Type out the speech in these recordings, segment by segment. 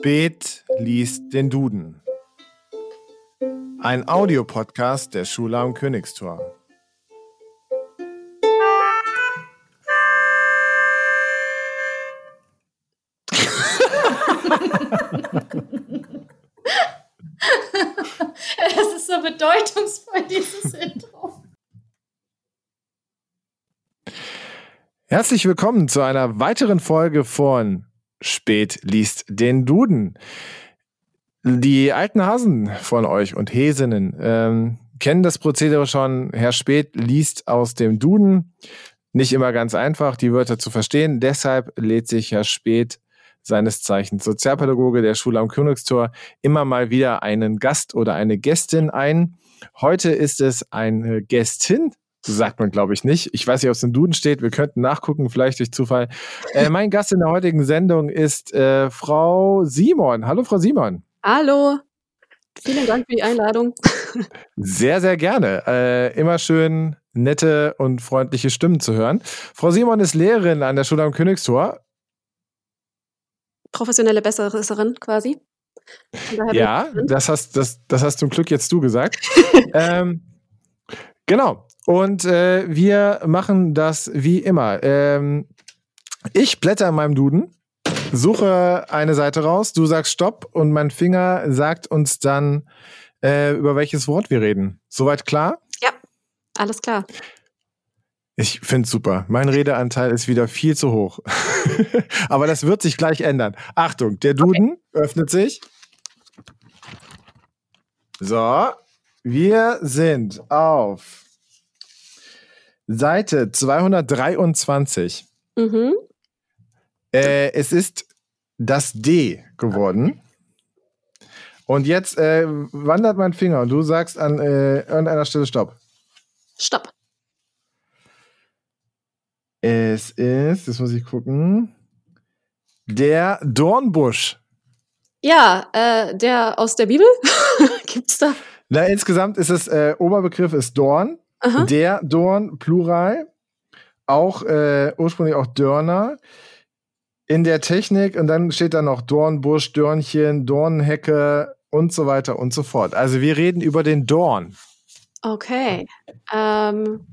Spät liest den Duden. Ein Audiopodcast der Schule am Königstor. Es ist so bedeutungsvoll, dieses Intro. Herzlich willkommen zu einer weiteren Folge von Spät liest den Duden. Die alten Hasen von euch und Häsinnen ähm, kennen das Prozedere schon. Herr Spät liest aus dem Duden. Nicht immer ganz einfach, die Wörter zu verstehen. Deshalb lädt sich Herr Spät, seines Zeichens Sozialpädagoge der Schule am Königstor, immer mal wieder einen Gast oder eine Gästin ein. Heute ist es eine Gästin, sagt man, glaube ich, nicht. Ich weiß nicht, ob es im Duden steht. Wir könnten nachgucken, vielleicht durch Zufall. Äh, mein Gast in der heutigen Sendung ist äh, Frau Simon. Hallo, Frau Simon. Hallo. Vielen Dank für die Einladung. Sehr, sehr gerne. Äh, immer schön nette und freundliche Stimmen zu hören. Frau Simon ist Lehrerin an der Schule am Königstor. Professionelle Besseresserin quasi. Ja, das hast, das, das hast zum Glück jetzt du gesagt. ähm, genau. Und äh, wir machen das wie immer. Ähm, ich blätter in meinem Duden, suche eine Seite raus, du sagst Stopp und mein Finger sagt uns dann, äh, über welches Wort wir reden. Soweit klar? Ja, alles klar. Ich finde es super. Mein Redeanteil ist wieder viel zu hoch. Aber das wird sich gleich ändern. Achtung, der Duden okay. öffnet sich. So, wir sind auf Seite 223. Mhm. Äh, es ist das D geworden. Und jetzt äh, wandert mein Finger und du sagst an äh, irgendeiner Stelle Stopp. Stopp. Es ist, das muss ich gucken, der Dornbusch. Ja, äh, der aus der Bibel. Gibt's da? Na, insgesamt ist es, äh, Oberbegriff ist Dorn. Aha. Der Dorn, Plural. Auch äh, ursprünglich auch Dörner. In der Technik und dann steht da noch Dornbusch, Dörnchen, Dornhecke und so weiter und so fort. Also wir reden über den Dorn. Okay. Ähm,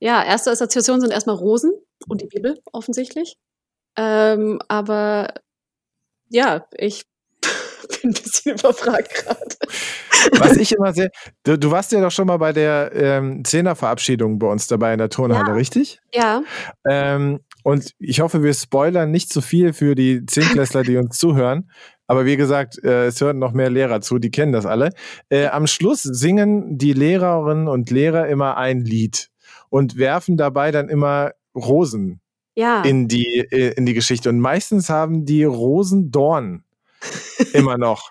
ja, erste Assoziationen sind erstmal Rosen und die Bibel offensichtlich. Ähm, aber ja, ich bin ein bisschen überfragt gerade. Was ich immer sehr. Du, du, warst ja doch schon mal bei der ähm, Zehnerverabschiedung bei uns dabei in der Turnhalle, ja. richtig? Ja. Ähm, und ich hoffe, wir spoilern nicht zu viel für die Zehnklässler, die uns zuhören. Aber wie gesagt, äh, es hören noch mehr Lehrer zu, die kennen das alle. Äh, am Schluss singen die Lehrerinnen und Lehrer immer ein Lied und werfen dabei dann immer Rosen ja. in, die, äh, in die Geschichte. Und meistens haben die Rosen Dorn immer noch.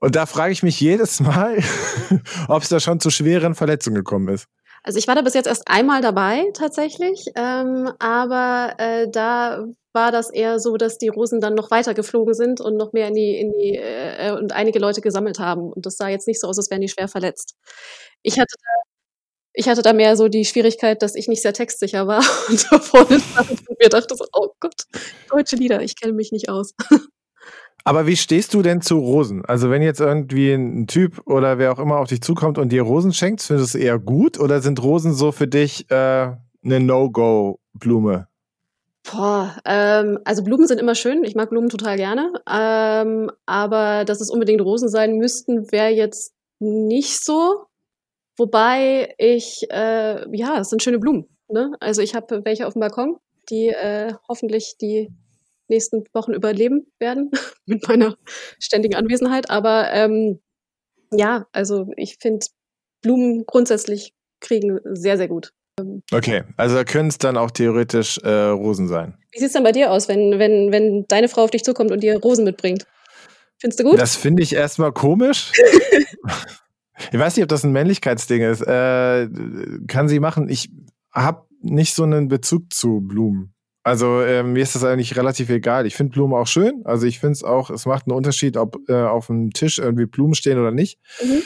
Und da frage ich mich jedes Mal, ob es da schon zu schweren Verletzungen gekommen ist. Also ich war da bis jetzt erst einmal dabei tatsächlich, ähm, aber äh, da war das eher so, dass die Rosen dann noch weiter geflogen sind und noch mehr in die, in die äh, und einige Leute gesammelt haben. Und das sah jetzt nicht so aus, als wären die schwer verletzt. Ich hatte da ich hatte da mehr so die Schwierigkeit, dass ich nicht sehr textsicher war und da vorne stand und mir dachte so, oh Gott, deutsche Lieder, ich kenne mich nicht aus. Aber wie stehst du denn zu Rosen? Also wenn jetzt irgendwie ein Typ oder wer auch immer auf dich zukommt und dir Rosen schenkt, findest du es eher gut oder sind Rosen so für dich äh, eine No-Go-Blume? Boah, ähm, also Blumen sind immer schön. Ich mag Blumen total gerne. Ähm, aber dass es unbedingt Rosen sein müssten, wäre jetzt nicht so. Wobei ich, äh, ja, es sind schöne Blumen. Ne? Also ich habe welche auf dem Balkon, die äh, hoffentlich die nächsten Wochen überleben werden mit meiner ständigen Anwesenheit. Aber ähm, ja, also ich finde Blumen grundsätzlich kriegen sehr, sehr gut. Okay, also da können es dann auch theoretisch äh, Rosen sein. Wie sieht es dann bei dir aus, wenn, wenn, wenn deine Frau auf dich zukommt und dir Rosen mitbringt? Findest du gut? Das finde ich erstmal komisch. Ich weiß nicht, ob das ein Männlichkeitsding ist. Äh, kann sie machen. Ich habe nicht so einen Bezug zu Blumen. Also äh, mir ist das eigentlich relativ egal. Ich finde Blumen auch schön. Also ich finde es auch, es macht einen Unterschied, ob äh, auf dem Tisch irgendwie Blumen stehen oder nicht. Mhm.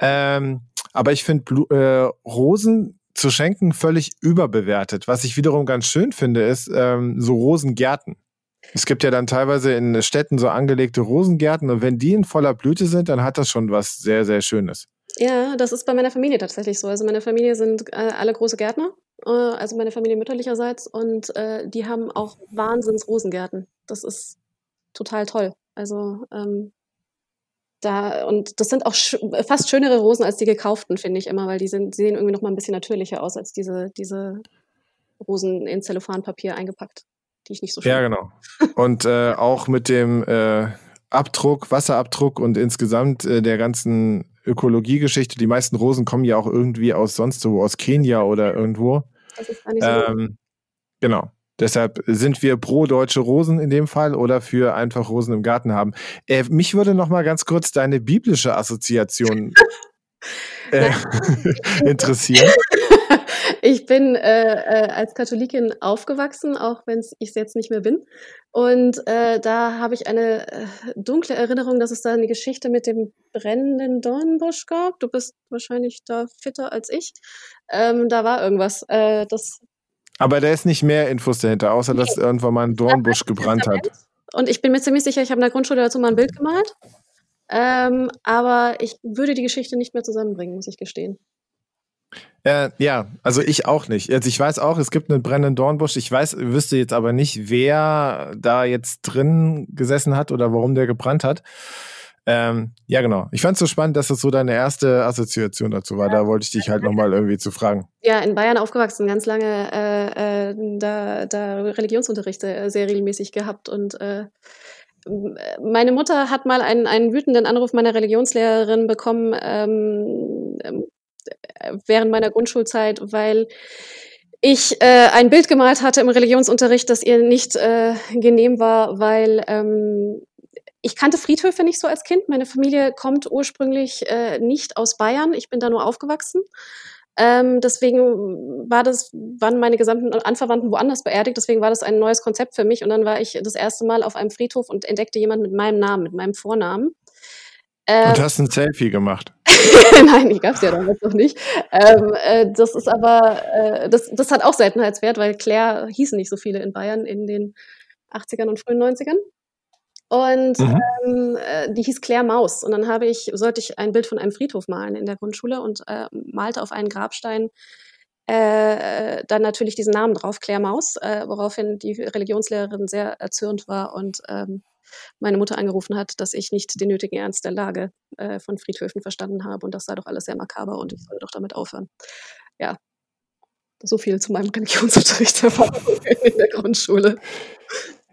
Ähm, aber ich finde äh, Rosen zu schenken völlig überbewertet. Was ich wiederum ganz schön finde, ist ähm, so Rosengärten. Es gibt ja dann teilweise in Städten so angelegte Rosengärten und wenn die in voller Blüte sind, dann hat das schon was sehr, sehr Schönes. Ja, das ist bei meiner Familie tatsächlich so. Also meine Familie sind äh, alle große Gärtner, also meine Familie mütterlicherseits und äh, die haben auch Wahnsinns Rosengärten. Das ist total toll. Also ähm, da und das sind auch sch fast schönere Rosen als die gekauften, finde ich immer, weil die sind sehen irgendwie noch mal ein bisschen natürlicher aus als diese diese Rosen in Zellophanpapier eingepackt, die ich nicht so schön Ja, genau. Und äh, auch mit dem äh, Abdruck, Wasserabdruck und insgesamt äh, der ganzen Ökologiegeschichte. Die meisten Rosen kommen ja auch irgendwie aus sonst wo, aus Kenia oder irgendwo. Das ist nicht so Ähm, genau. Deshalb sind wir pro deutsche Rosen in dem Fall oder für einfach Rosen im Garten haben. Äh, mich würde noch mal ganz kurz deine biblische Assoziation äh, interessieren. Ich bin äh, äh, als Katholikin aufgewachsen, auch wenn ich es jetzt nicht mehr bin. Und äh, da habe ich eine äh, dunkle Erinnerung, dass es da eine Geschichte mit dem brennenden Dornbusch gab. Du bist wahrscheinlich da fitter als ich. Ähm, da war irgendwas. Äh, das Aber da ist nicht mehr Infos dahinter, außer dass irgendwann mal ein Dornbusch gebrannt hat. Und ich bin mir ziemlich sicher, ich habe in der Grundschule dazu mal ein Bild gemalt. Ähm, aber ich würde die Geschichte nicht mehr zusammenbringen, muss ich gestehen. Äh, ja, also ich auch nicht. Also ich weiß auch, es gibt einen brennenden Dornbusch. Ich weiß, wüsste jetzt aber nicht, wer da jetzt drin gesessen hat oder warum der gebrannt hat. Ähm, ja, genau. Ich fand es so spannend, dass das so deine erste Assoziation dazu war. Da wollte ich dich halt nochmal irgendwie zu fragen. Ja, in Bayern aufgewachsen, ganz lange äh, äh, da, da Religionsunterricht sehr, sehr regelmäßig gehabt und äh, meine Mutter hat mal einen, einen wütenden Anruf meiner Religionslehrerin bekommen ähm, während meiner Grundschulzeit, weil ich äh, ein Bild gemalt hatte im Religionsunterricht, das ihr nicht äh, genehm war, weil ähm, ich kannte Friedhöfe nicht so als Kind. Meine Familie kommt ursprünglich äh, nicht aus Bayern. Ich bin da nur aufgewachsen. Ähm, deswegen war das, waren meine gesamten Anverwandten woanders beerdigt. Deswegen war das ein neues Konzept für mich. Und dann war ich das erste Mal auf einem Friedhof und entdeckte jemanden mit meinem Namen, mit meinem Vornamen. Ähm, und hast ein Selfie gemacht? Nein, die gab es ja damals noch nicht. Ähm, äh, das ist aber, äh, das, das hat auch Seltenheitswert, weil Claire hießen nicht so viele in Bayern in den 80ern und frühen 90ern. Und mhm. ähm, äh, die hieß Claire Maus. Und dann habe ich, sollte ich ein Bild von einem Friedhof malen in der Grundschule und äh, malte auf einen Grabstein äh, dann natürlich diesen Namen drauf, Claire Maus, äh, woraufhin die Religionslehrerin sehr erzürnt war und ähm, meine Mutter angerufen hat, dass ich nicht den nötigen Ernst der Lage äh, von Friedhöfen verstanden habe und das sei doch alles sehr makaber und ich solle doch damit aufhören. Ja, so viel zu meinem Religionsunterricht in der Grundschule.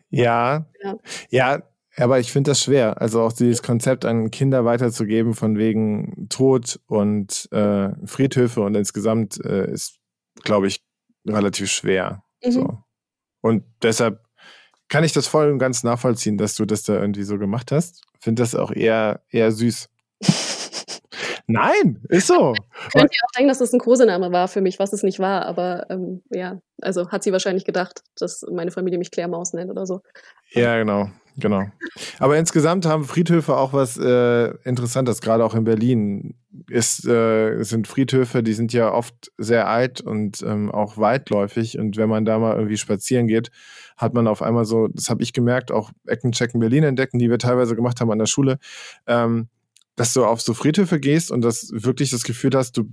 Ja, ja, ja aber ich finde das schwer. Also auch dieses Konzept an Kinder weiterzugeben von wegen Tod und äh, Friedhöfe und insgesamt äh, ist, glaube ich, relativ schwer. Mhm. So. Und deshalb kann ich das voll und ganz nachvollziehen, dass du das da irgendwie so gemacht hast. Finde das auch eher, eher süß. Nein, ist so. Könnt ihr auch denken, dass das ein Kosename war für mich, was es nicht war, aber ähm, ja, also hat sie wahrscheinlich gedacht, dass meine Familie mich Claire Maus nennt oder so. Ja, genau, genau. Aber insgesamt haben Friedhöfe auch was äh, Interessantes, gerade auch in Berlin. Ist, äh, sind Friedhöfe, die sind ja oft sehr alt und ähm, auch weitläufig. Und wenn man da mal irgendwie spazieren geht, hat man auf einmal so, das habe ich gemerkt, auch Eckenchecken Berlin entdecken, die wir teilweise gemacht haben an der Schule. Ähm, dass du auf so Friedhöfe gehst und das wirklich das Gefühl hast, du,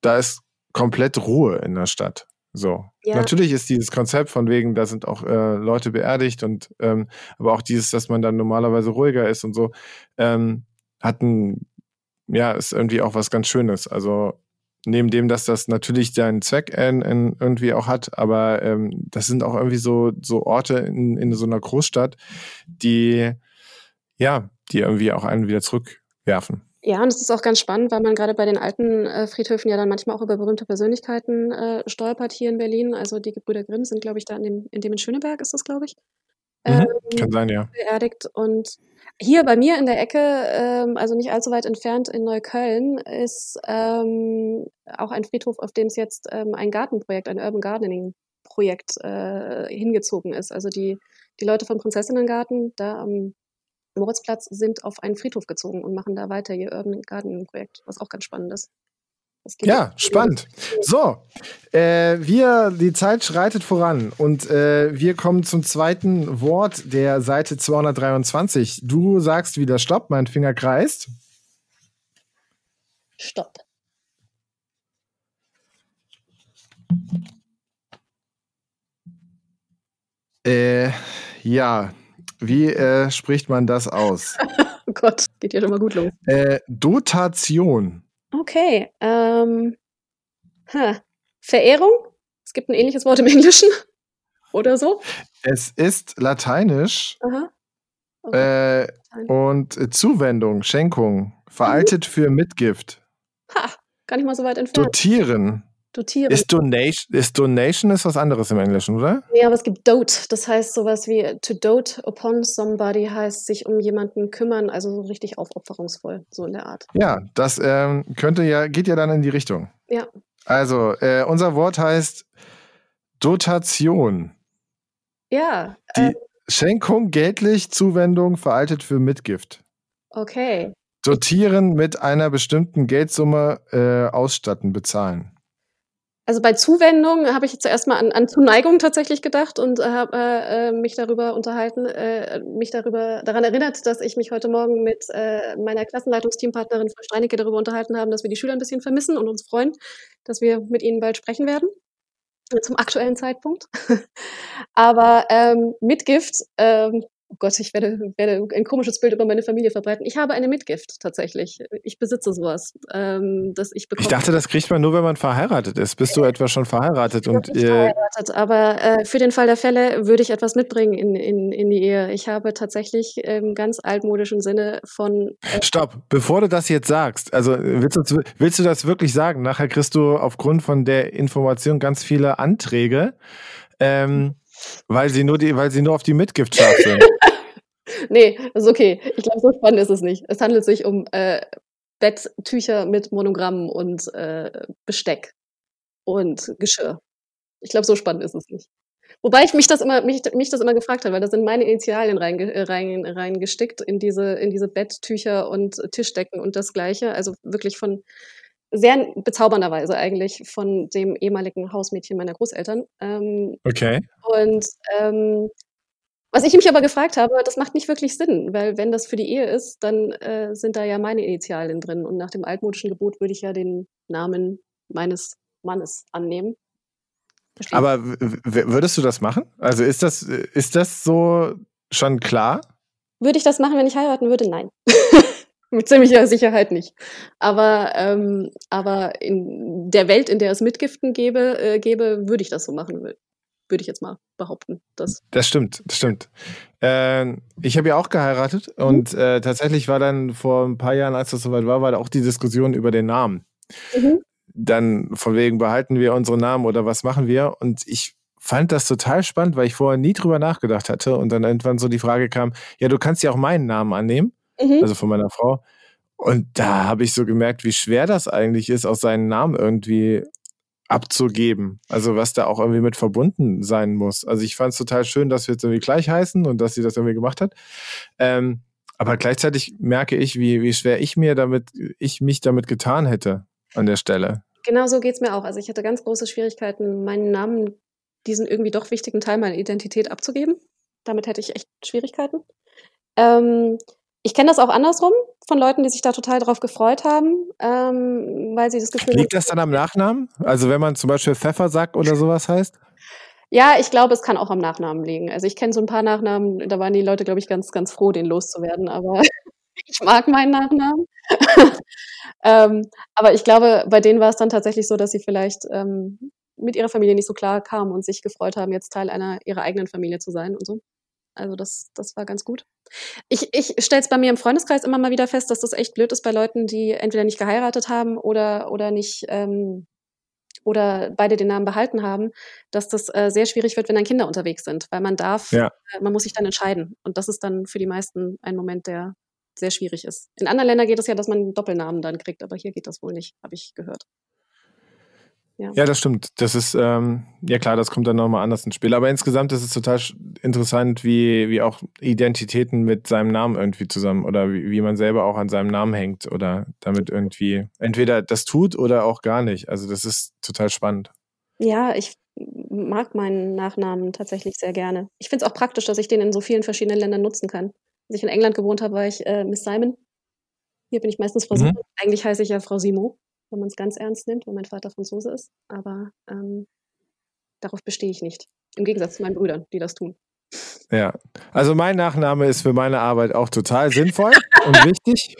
da ist komplett Ruhe in der Stadt. So. Ja. Natürlich ist dieses Konzept von wegen, da sind auch äh, Leute beerdigt und ähm, aber auch dieses, dass man dann normalerweise ruhiger ist und so, ähm, hat ein, ja, ist irgendwie auch was ganz Schönes. Also neben dem, dass das natürlich seinen Zweck in, in irgendwie auch hat, aber ähm, das sind auch irgendwie so, so Orte in, in so einer Großstadt, die, ja, die irgendwie auch einen wieder zurück werfen. Ja, und es ist auch ganz spannend, weil man gerade bei den alten äh, Friedhöfen ja dann manchmal auch über berühmte Persönlichkeiten äh, stolpert hier in Berlin. Also die Gebrüder Grimm sind, glaube ich, da in dem, in dem in Schöneberg ist das, glaube ich. Mhm, ähm, kann sein, ja. Beerdigt. Und hier bei mir in der Ecke, ähm, also nicht allzu weit entfernt in Neukölln, ist ähm, auch ein Friedhof, auf dem es jetzt ähm, ein Gartenprojekt, ein Urban Gardening Projekt äh, hingezogen ist. Also die, die Leute vom Prinzessinnengarten, da am Moritzplatz sind auf einen Friedhof gezogen und machen da weiter ihr Urban Gardening Projekt, was auch ganz spannend ist. Ja, spannend. So, äh, wir, die Zeit schreitet voran und äh, wir kommen zum zweiten Wort der Seite 223. Du sagst wieder Stopp, mein Finger kreist. Stopp. Äh, ja, wie äh, spricht man das aus? oh Gott, geht ja schon mal gut los. Äh, Dotation. Okay. Ähm, huh. Verehrung? Es gibt ein ähnliches Wort im Englischen. Oder so? Es ist lateinisch. Aha. Okay. Äh, und Zuwendung, Schenkung, veraltet mhm. für Mitgift. Ha, gar nicht mal so weit entfernt. Dotieren. Dotieren. Ist Donation, ist Donation ist was anderes im Englischen, oder? Nee, aber es gibt Dote. Das heißt sowas wie to dote upon somebody heißt sich um jemanden kümmern, also so richtig aufopferungsvoll, so in der Art. Ja, das ähm, könnte ja, geht ja dann in die Richtung. Ja. Also, äh, unser Wort heißt Dotation. Ja. Die äh, Schenkung, geldlich, Zuwendung, veraltet für Mitgift. Okay. Dotieren mit einer bestimmten Geldsumme äh, ausstatten, bezahlen. Also bei Zuwendung habe ich zuerst mal an, an Zuneigung tatsächlich gedacht und habe äh, mich darüber unterhalten, äh, mich darüber daran erinnert, dass ich mich heute Morgen mit äh, meiner Klassenleitungsteampartnerin Frau Steinecke darüber unterhalten haben, dass wir die Schüler ein bisschen vermissen und uns freuen, dass wir mit ihnen bald sprechen werden zum aktuellen Zeitpunkt. Aber ähm, Mitgift ähm, Oh Gott, ich werde, werde ein komisches Bild über meine Familie verbreiten. Ich habe eine Mitgift tatsächlich. Ich besitze sowas, ähm, dass ich bekomme. Ich dachte, das kriegt man nur, wenn man verheiratet ist. Bist du etwa schon verheiratet? Ich und nicht verheiratet, aber äh, für den Fall der Fälle würde ich etwas mitbringen in, in, in die Ehe. Ich habe tatsächlich im ganz altmodischen Sinne von. Äh Stopp, bevor du das jetzt sagst, also willst du, willst du das wirklich sagen? Nachher kriegst du aufgrund von der Information ganz viele Anträge. Ähm, weil sie nur die, weil sie nur auf die Mitgift scharf sind. nee, ist okay. Ich glaube, so spannend ist es nicht. Es handelt sich um äh, Betttücher mit Monogrammen und äh, Besteck und Geschirr. Ich glaube, so spannend ist es nicht. Wobei ich mich das immer, mich, mich das immer gefragt habe, weil da sind meine Initialien reingestickt rein, rein in diese, in diese Betttücher und Tischdecken und das Gleiche. Also wirklich von sehr bezaubernderweise eigentlich von dem ehemaligen Hausmädchen meiner Großeltern. Ähm, okay. Und ähm, was ich mich aber gefragt habe, das macht nicht wirklich Sinn, weil wenn das für die Ehe ist, dann äh, sind da ja meine Initialien drin. Und nach dem altmodischen Gebot würde ich ja den Namen meines Mannes annehmen. Verstehen? Aber würdest du das machen? Also ist das, ist das so schon klar? Würde ich das machen, wenn ich heiraten würde? Nein. Mit ziemlicher Sicherheit nicht. Aber, ähm, aber in der Welt, in der es Mitgiften gäbe, äh, gäbe würde ich das so machen. Würde ich jetzt mal behaupten. Dass das stimmt, das stimmt. Äh, ich habe ja auch geheiratet mhm. und äh, tatsächlich war dann vor ein paar Jahren, als das soweit war, war da auch die Diskussion über den Namen. Mhm. Dann von wegen behalten wir unsere Namen oder was machen wir? Und ich fand das total spannend, weil ich vorher nie drüber nachgedacht hatte und dann irgendwann so die Frage kam, ja, du kannst ja auch meinen Namen annehmen mhm. also von meiner Frau. Und da habe ich so gemerkt, wie schwer das eigentlich ist, auch seinen Namen irgendwie abzugeben. Also was da auch irgendwie mit verbunden sein muss. Also ich fand es total schön, dass wir jetzt irgendwie gleich heißen und dass sie das irgendwie gemacht hat. Ähm, aber gleichzeitig merke ich, wie, wie schwer ich mir damit, ich mich damit getan hätte an der Stelle. Genau so geht es mir auch. Also ich hatte ganz große Schwierigkeiten, meinen Namen, diesen irgendwie doch wichtigen Teil meiner Identität abzugeben. Damit hätte ich echt Schwierigkeiten. Ähm, ich kenne das auch andersrum von Leuten, die sich da total drauf gefreut haben, ähm, weil sie das Gefühl Liegt das dann am Nachnamen? Also wenn man zum Beispiel Pfeffersack oder sowas heißt? Ja, ich glaube, es kann auch am Nachnamen liegen. Also ich kenne so ein paar Nachnamen, da waren die Leute, glaube ich, ganz, ganz froh, den loszuwerden, aber ich mag meinen Nachnamen. ähm, aber ich glaube, bei denen war es dann tatsächlich so, dass sie vielleicht ähm, mit ihrer Familie nicht so klar kamen und sich gefreut haben, jetzt Teil einer ihrer eigenen Familie zu sein und so. Also das, das war ganz gut. Ich, ich stelle es bei mir im Freundeskreis immer mal wieder fest, dass das echt blöd ist bei Leuten, die entweder nicht geheiratet haben oder, oder nicht ähm, oder beide den Namen behalten haben, dass das äh, sehr schwierig wird, wenn dann Kinder unterwegs sind, weil man darf, ja. äh, man muss sich dann entscheiden. Und das ist dann für die meisten ein Moment, der sehr schwierig ist. In anderen Ländern geht es ja, dass man einen Doppelnamen dann kriegt, aber hier geht das wohl nicht, habe ich gehört. Ja. ja, das stimmt. Das ist, ähm, ja klar, das kommt dann nochmal anders ins Spiel. Aber insgesamt ist es total interessant, wie, wie auch Identitäten mit seinem Namen irgendwie zusammen oder wie, wie man selber auch an seinem Namen hängt oder damit irgendwie entweder das tut oder auch gar nicht. Also das ist total spannend. Ja, ich mag meinen Nachnamen tatsächlich sehr gerne. Ich finde es auch praktisch, dass ich den in so vielen verschiedenen Ländern nutzen kann. Als ich in England gewohnt habe, war ich äh, Miss Simon. Hier bin ich meistens Frau mhm. Simon. Eigentlich heiße ich ja Frau Simo wenn man es ganz ernst nimmt, weil mein Vater Franzose ist. Aber ähm, darauf bestehe ich nicht. Im Gegensatz zu meinen Brüdern, die das tun. Ja, also mein Nachname ist für meine Arbeit auch total sinnvoll und wichtig.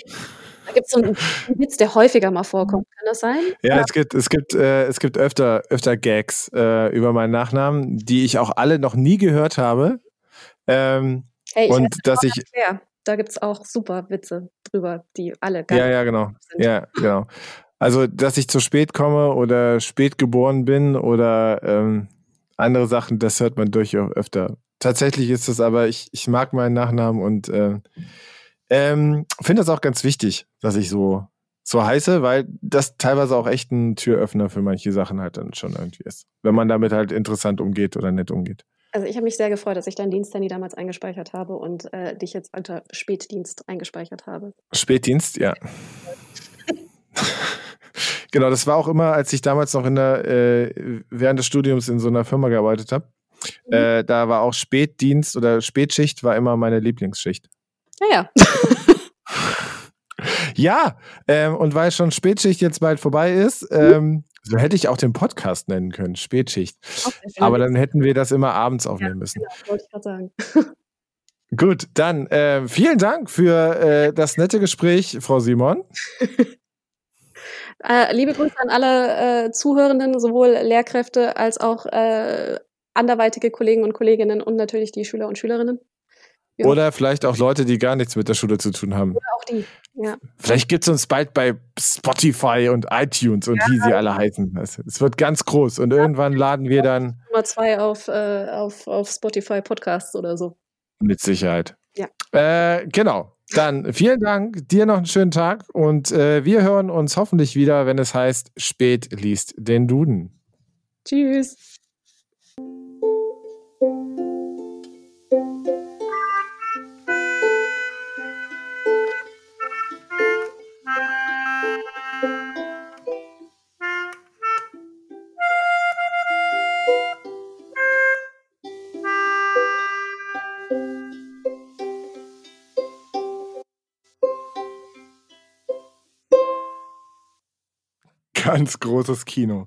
Da gibt es so einen Witz, der häufiger mal vorkommt. Kann das sein? Ja, ja. es gibt, es gibt, äh, es gibt öfter, öfter Gags äh, über meinen Nachnamen, die ich auch alle noch nie gehört habe. Ähm, hey, ich und dass ich. Da gibt es auch super Witze drüber, die alle ganz Ja, ja, genau. Sind. Ja, genau. Also, dass ich zu spät komme oder spät geboren bin oder ähm, andere Sachen, das hört man durchaus öfter. Tatsächlich ist es aber, ich, ich mag meinen Nachnamen und äh, ähm, finde das auch ganz wichtig, dass ich so, so heiße, weil das teilweise auch echt ein Türöffner für manche Sachen halt dann schon irgendwie ist. Wenn man damit halt interessant umgeht oder nett umgeht. Also ich habe mich sehr gefreut, dass ich deinen Dienst, Danny, damals eingespeichert habe und äh, dich jetzt unter Spätdienst eingespeichert habe. Spätdienst, ja. genau, das war auch immer, als ich damals noch in der, äh, während des Studiums in so einer Firma gearbeitet habe. Mhm. Äh, da war auch Spätdienst oder Spätschicht war immer meine Lieblingsschicht. Ja, ja. ja, ähm, und weil schon Spätschicht jetzt bald vorbei ist, ähm, so hätte ich auch den Podcast nennen können, Spätschicht. Aber dann hätten wir das immer abends aufnehmen ja, müssen. Genau, wollte ich gerade sagen. Gut, dann äh, vielen Dank für äh, das nette Gespräch, Frau Simon. Äh, liebe Grüße an alle äh, Zuhörenden, sowohl Lehrkräfte als auch äh, anderweitige Kollegen und Kolleginnen und natürlich die Schüler und Schülerinnen. Ja. Oder vielleicht auch Leute, die gar nichts mit der Schule zu tun haben. Oder auch die, ja. Vielleicht gibt es uns bald bei Spotify und iTunes und ja, wie sie alle heißen. Es wird ganz groß und irgendwann laden wir dann. Nummer zwei auf, äh, auf, auf Spotify Podcasts oder so. Mit Sicherheit. Ja. Äh, genau. Dann vielen Dank, dir noch einen schönen Tag und äh, wir hören uns hoffentlich wieder, wenn es heißt, spät liest den Duden. Tschüss. Ganz großes Kino.